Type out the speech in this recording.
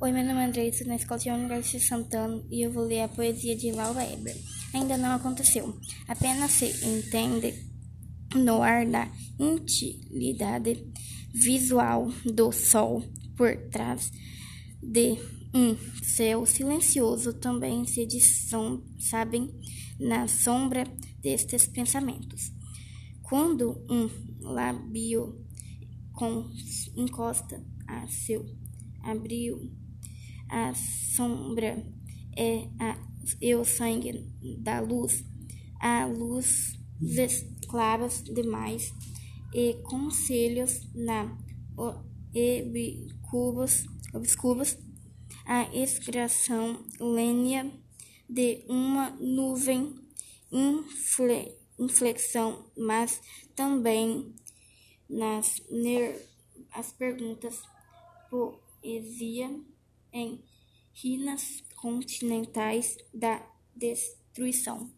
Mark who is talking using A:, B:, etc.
A: Oi, meu nome é Andressa, na Escola de Universidade de Santana, e eu vou ler a poesia de Laura Eber. Ainda não aconteceu. Apenas se entende no ar da intimidade visual do sol por trás de um céu silencioso também se dissom, sabem na sombra destes pensamentos. Quando um lábio com encosta a seu abril a sombra é, a, é o sangue da luz, a luz claras demais e conselhos na obscuros, obscuros. A extração lênia de uma nuvem infle, inflexão, mas também nas as perguntas poesia em rinas continentais da destruição.